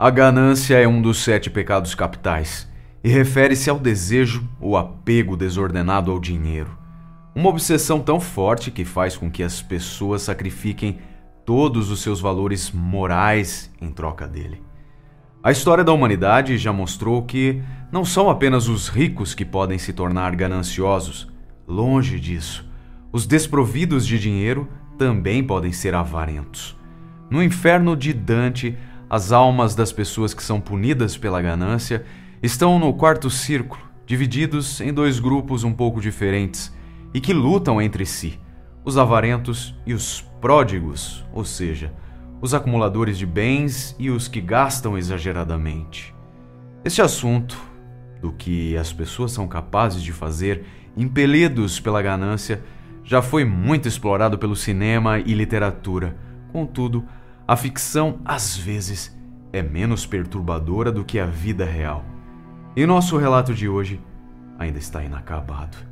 A ganância é um dos sete pecados capitais e refere-se ao desejo ou apego desordenado ao dinheiro. Uma obsessão tão forte que faz com que as pessoas sacrifiquem todos os seus valores morais em troca dele. A história da humanidade já mostrou que não são apenas os ricos que podem se tornar gananciosos. Longe disso. Os desprovidos de dinheiro também podem ser avarentos. No inferno de Dante, as almas das pessoas que são punidas pela ganância estão no quarto círculo, divididos em dois grupos um pouco diferentes e que lutam entre si: os avarentos e os pródigos, ou seja, os acumuladores de bens e os que gastam exageradamente. Este assunto, do que as pessoas são capazes de fazer, impelidos pela ganância, já foi muito explorado pelo cinema e literatura. Contudo, a ficção às vezes é menos perturbadora do que a vida real. E nosso relato de hoje ainda está inacabado.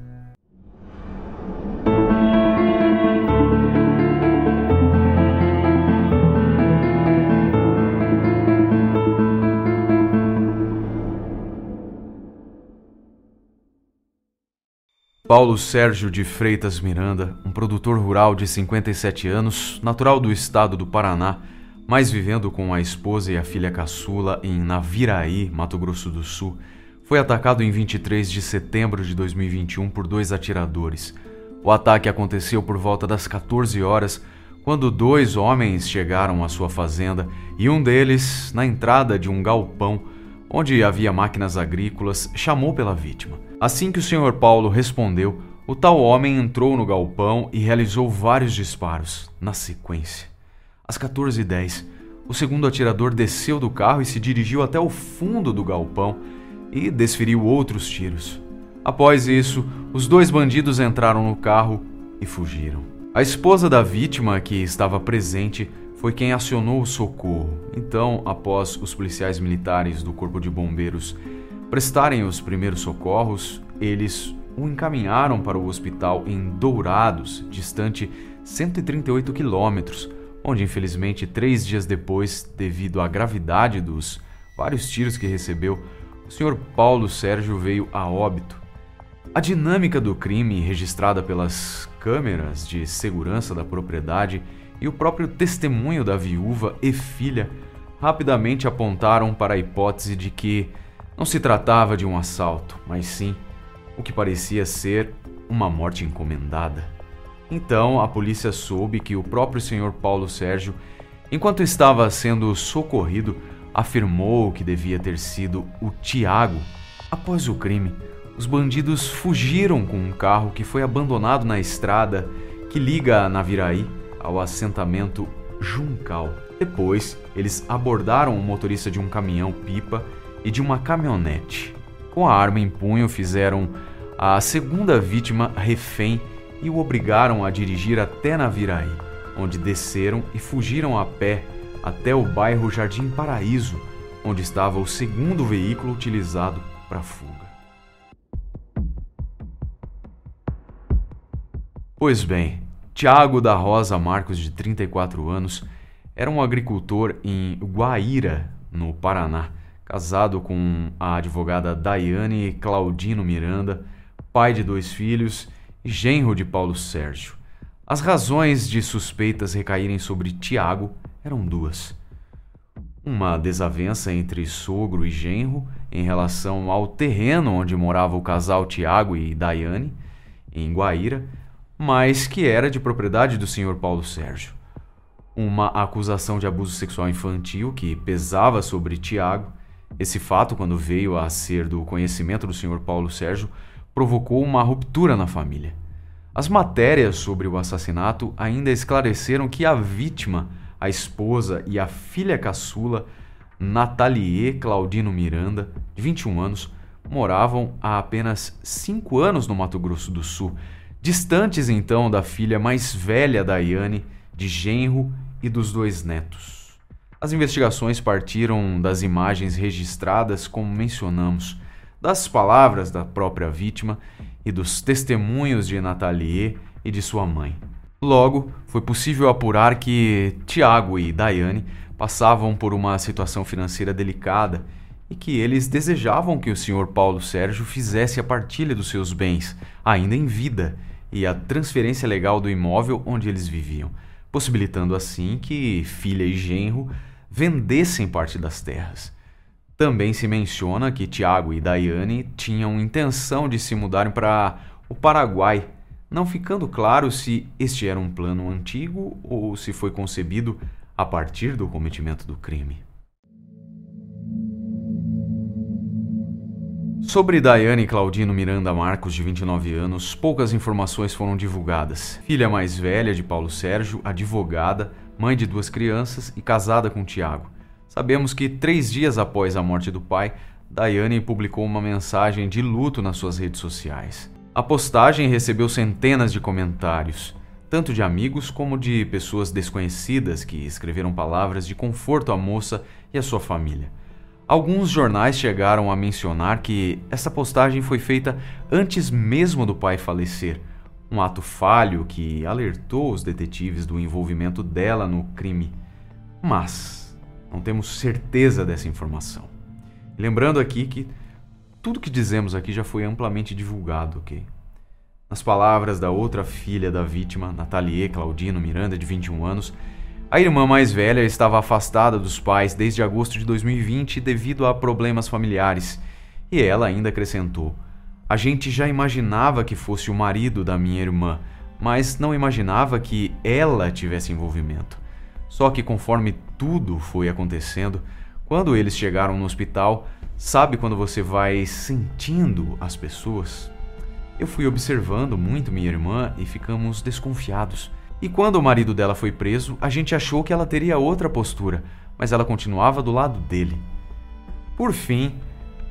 Paulo Sérgio de Freitas Miranda, um produtor rural de 57 anos, natural do estado do Paraná, mas vivendo com a esposa e a filha caçula em Naviraí, Mato Grosso do Sul, foi atacado em 23 de setembro de 2021 por dois atiradores. O ataque aconteceu por volta das 14 horas, quando dois homens chegaram à sua fazenda e um deles, na entrada de um galpão onde havia máquinas agrícolas, chamou pela vítima. Assim que o Sr. Paulo respondeu, o tal homem entrou no galpão e realizou vários disparos, na sequência. Às 14h10, o segundo atirador desceu do carro e se dirigiu até o fundo do galpão e desferiu outros tiros. Após isso, os dois bandidos entraram no carro e fugiram. A esposa da vítima, que estava presente, foi quem acionou o socorro. Então, após os policiais militares do Corpo de Bombeiros prestarem os primeiros socorros, eles o encaminharam para o hospital em Dourados, distante 138 quilômetros, onde infelizmente três dias depois, devido à gravidade dos vários tiros que recebeu, o Sr. Paulo Sérgio veio a óbito. A dinâmica do crime, registrada pelas câmeras de segurança da propriedade e o próprio testemunho da viúva e filha, rapidamente apontaram para a hipótese de que não se tratava de um assalto, mas sim o que parecia ser uma morte encomendada. Então a polícia soube que o próprio senhor Paulo Sérgio, enquanto estava sendo socorrido, afirmou que devia ter sido o Tiago. Após o crime, os bandidos fugiram com um carro que foi abandonado na estrada que liga a Naviraí ao assentamento Juncal. Depois, eles abordaram o motorista de um caminhão-pipa e de uma caminhonete. Com a arma em punho, fizeram a segunda vítima refém e o obrigaram a dirigir até Naviraí, onde desceram e fugiram a pé até o bairro Jardim Paraíso, onde estava o segundo veículo utilizado para fuga. Pois bem, Tiago da Rosa Marcos, de 34 anos, era um agricultor em Guaíra, no Paraná casado com a advogada Daiane Claudino Miranda, pai de dois filhos e genro de Paulo Sérgio. As razões de suspeitas recaírem sobre Tiago eram duas. Uma desavença entre sogro e genro em relação ao terreno onde morava o casal Tiago e Daiane, em Guaíra, mas que era de propriedade do senhor Paulo Sérgio. Uma acusação de abuso sexual infantil que pesava sobre Tiago esse fato, quando veio a ser do conhecimento do Sr. Paulo Sérgio, provocou uma ruptura na família. As matérias sobre o assassinato ainda esclareceram que a vítima, a esposa e a filha caçula, Nathalie Claudino Miranda, de 21 anos, moravam há apenas 5 anos no Mato Grosso do Sul, distantes então da filha mais velha da Iane, de genro e dos dois netos. As investigações partiram das imagens registradas, como mencionamos, das palavras da própria vítima e dos testemunhos de Nathalie e de sua mãe. Logo, foi possível apurar que Tiago e Daiane passavam por uma situação financeira delicada e que eles desejavam que o Sr. Paulo Sérgio fizesse a partilha dos seus bens, ainda em vida, e a transferência legal do imóvel onde eles viviam, possibilitando assim que filha e genro vendessem parte das terras. Também se menciona que Tiago e Daiane tinham intenção de se mudarem para o Paraguai, não ficando claro se este era um plano antigo ou se foi concebido a partir do cometimento do crime. Sobre Daiane Claudino Miranda Marcos, de 29 anos, poucas informações foram divulgadas. Filha mais velha de Paulo Sérgio, advogada, mãe de duas crianças e casada com Tiago. Sabemos que três dias após a morte do pai, Daiane publicou uma mensagem de luto nas suas redes sociais. A postagem recebeu centenas de comentários, tanto de amigos como de pessoas desconhecidas que escreveram palavras de conforto à moça e à sua família. Alguns jornais chegaram a mencionar que essa postagem foi feita antes mesmo do pai falecer, um ato falho que alertou os detetives do envolvimento dela no crime. Mas não temos certeza dessa informação. Lembrando aqui que tudo que dizemos aqui já foi amplamente divulgado, ok? Nas palavras da outra filha da vítima, Nathalie Claudino Miranda, de 21 anos, a irmã mais velha estava afastada dos pais desde agosto de 2020 devido a problemas familiares, e ela ainda acrescentou: A gente já imaginava que fosse o marido da minha irmã, mas não imaginava que ela tivesse envolvimento. Só que conforme tudo foi acontecendo, quando eles chegaram no hospital, sabe quando você vai sentindo as pessoas? Eu fui observando muito minha irmã e ficamos desconfiados. E quando o marido dela foi preso, a gente achou que ela teria outra postura, mas ela continuava do lado dele. Por fim,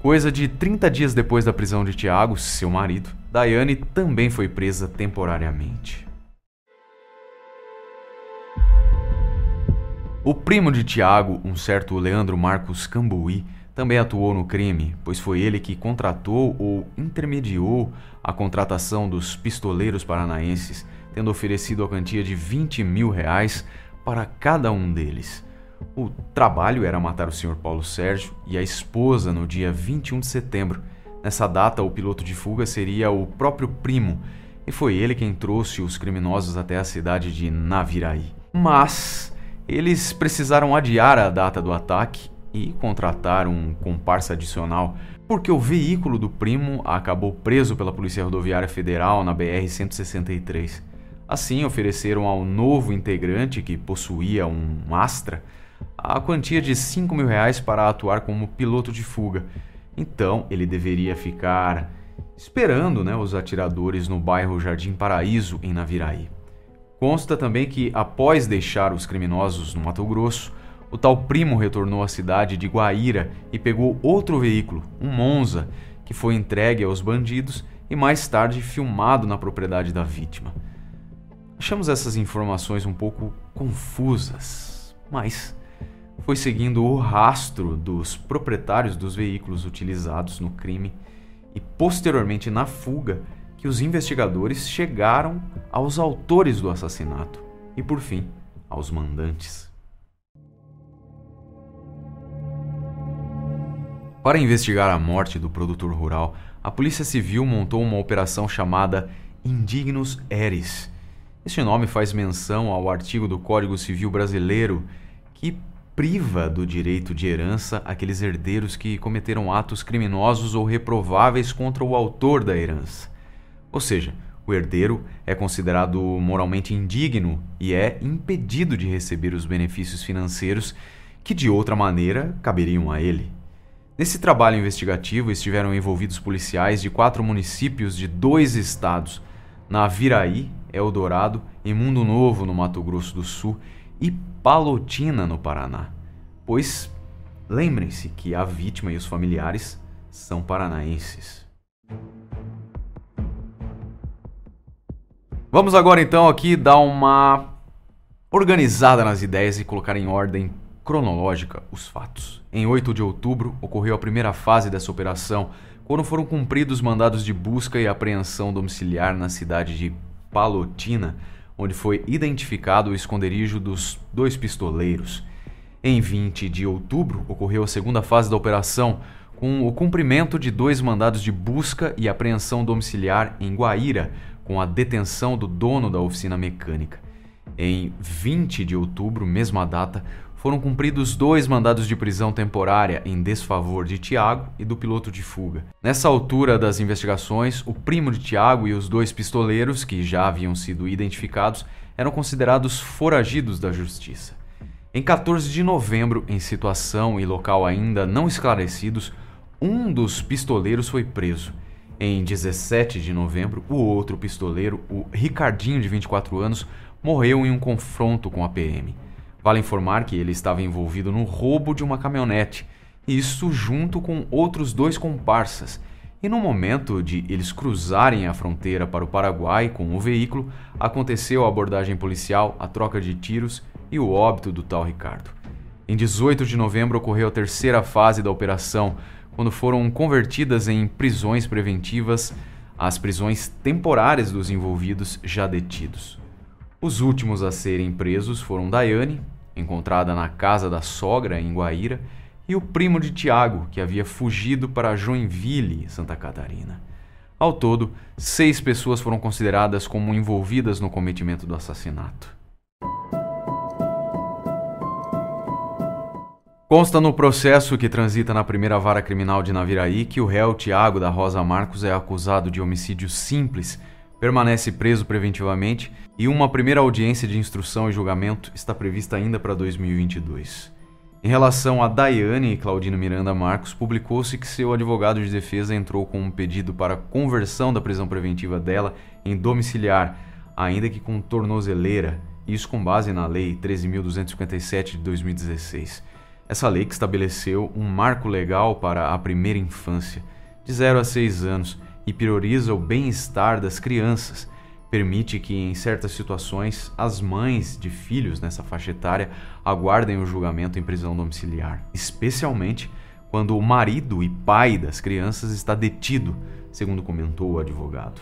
coisa de 30 dias depois da prisão de Tiago, seu marido, Daiane também foi presa temporariamente. O primo de Tiago, um certo Leandro Marcos Cambuí, também atuou no crime, pois foi ele que contratou ou intermediou a contratação dos pistoleiros paranaenses tendo oferecido a quantia de 20 mil reais para cada um deles. O trabalho era matar o Sr. Paulo Sérgio e a esposa no dia 21 de setembro. Nessa data, o piloto de fuga seria o próprio primo, e foi ele quem trouxe os criminosos até a cidade de Naviraí. Mas eles precisaram adiar a data do ataque e contratar um comparsa adicional, porque o veículo do primo acabou preso pela Polícia Rodoviária Federal na BR-163. Assim, ofereceram ao novo integrante, que possuía um Astra, a quantia de 5 mil reais para atuar como piloto de fuga. Então, ele deveria ficar esperando né, os atiradores no bairro Jardim Paraíso, em Naviraí. Consta também que, após deixar os criminosos no Mato Grosso, o tal primo retornou à cidade de Guaíra e pegou outro veículo, um Monza, que foi entregue aos bandidos e mais tarde filmado na propriedade da vítima. Achamos essas informações um pouco confusas, mas foi seguindo o rastro dos proprietários dos veículos utilizados no crime e posteriormente na fuga que os investigadores chegaram aos autores do assassinato e, por fim, aos mandantes. Para investigar a morte do produtor rural, a Polícia Civil montou uma operação chamada Indignos Eres este nome faz menção ao artigo do Código Civil Brasileiro que priva do direito de herança aqueles herdeiros que cometeram atos criminosos ou reprováveis contra o autor da herança. Ou seja, o herdeiro é considerado moralmente indigno e é impedido de receber os benefícios financeiros que de outra maneira caberiam a ele. Nesse trabalho investigativo estiveram envolvidos policiais de quatro municípios de dois estados, na Viraí, Eldorado, em Mundo Novo, no Mato Grosso do Sul, e Palotina, no Paraná. Pois lembrem-se que a vítima e os familiares são paranaenses. Vamos agora então aqui dar uma organizada nas ideias e colocar em ordem cronológica os fatos. Em 8 de outubro ocorreu a primeira fase dessa operação, quando foram cumpridos mandados de busca e apreensão domiciliar na cidade de Palotina, onde foi identificado o esconderijo dos dois pistoleiros. Em 20 de outubro, ocorreu a segunda fase da operação, com o cumprimento de dois mandados de busca e apreensão domiciliar em Guaíra, com a detenção do dono da oficina mecânica. Em 20 de outubro, mesma data, foram cumpridos dois mandados de prisão temporária em desfavor de Tiago e do piloto de fuga. Nessa altura das investigações, o primo de Tiago e os dois pistoleiros, que já haviam sido identificados, eram considerados foragidos da justiça. Em 14 de novembro, em situação e local ainda não esclarecidos, um dos pistoleiros foi preso. Em 17 de novembro, o outro pistoleiro, o Ricardinho, de 24 anos, morreu em um confronto com a PM. Vale informar que ele estava envolvido no roubo de uma caminhonete, isso junto com outros dois comparsas. E no momento de eles cruzarem a fronteira para o Paraguai com o veículo, aconteceu a abordagem policial, a troca de tiros e o óbito do tal Ricardo. Em 18 de novembro ocorreu a terceira fase da operação, quando foram convertidas em prisões preventivas as prisões temporárias dos envolvidos já detidos. Os últimos a serem presos foram Daiane, encontrada na casa da sogra em Guaíra, e o primo de Tiago, que havia fugido para Joinville, Santa Catarina. Ao todo, seis pessoas foram consideradas como envolvidas no cometimento do assassinato. Consta no processo que transita na primeira vara criminal de Naviraí que o réu Tiago da Rosa Marcos é acusado de homicídio simples, permanece preso preventivamente e uma primeira audiência de instrução e julgamento está prevista ainda para 2022. Em relação a Daiane e Claudino Miranda Marcos, publicou-se que seu advogado de defesa entrou com um pedido para conversão da prisão preventiva dela em domiciliar, ainda que com tornozeleira, isso com base na Lei 13.257 de 2016. Essa lei que estabeleceu um marco legal para a primeira infância, de 0 a 6 anos, e prioriza o bem-estar das crianças, permite que, em certas situações, as mães de filhos nessa faixa etária aguardem o julgamento em prisão domiciliar, especialmente quando o marido e pai das crianças está detido, segundo comentou o advogado.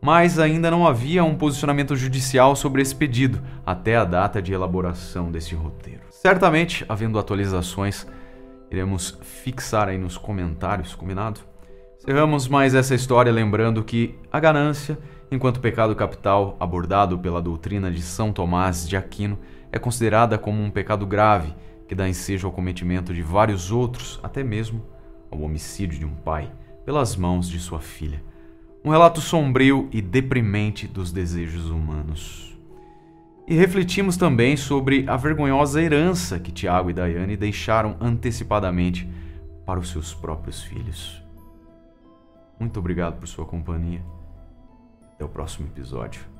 Mas ainda não havia um posicionamento judicial sobre esse pedido até a data de elaboração desse roteiro. Certamente, havendo atualizações, iremos fixar aí nos comentários, combinado? Cerramos mais essa história lembrando que a ganância, enquanto pecado capital abordado pela doutrina de São Tomás de Aquino, é considerada como um pecado grave que dá ensejo ao cometimento de vários outros, até mesmo ao homicídio de um pai, pelas mãos de sua filha. Um relato sombrio e deprimente dos desejos humanos. E refletimos também sobre a vergonhosa herança que Tiago e Daiane deixaram antecipadamente para os seus próprios filhos. Muito obrigado por sua companhia. Até o próximo episódio.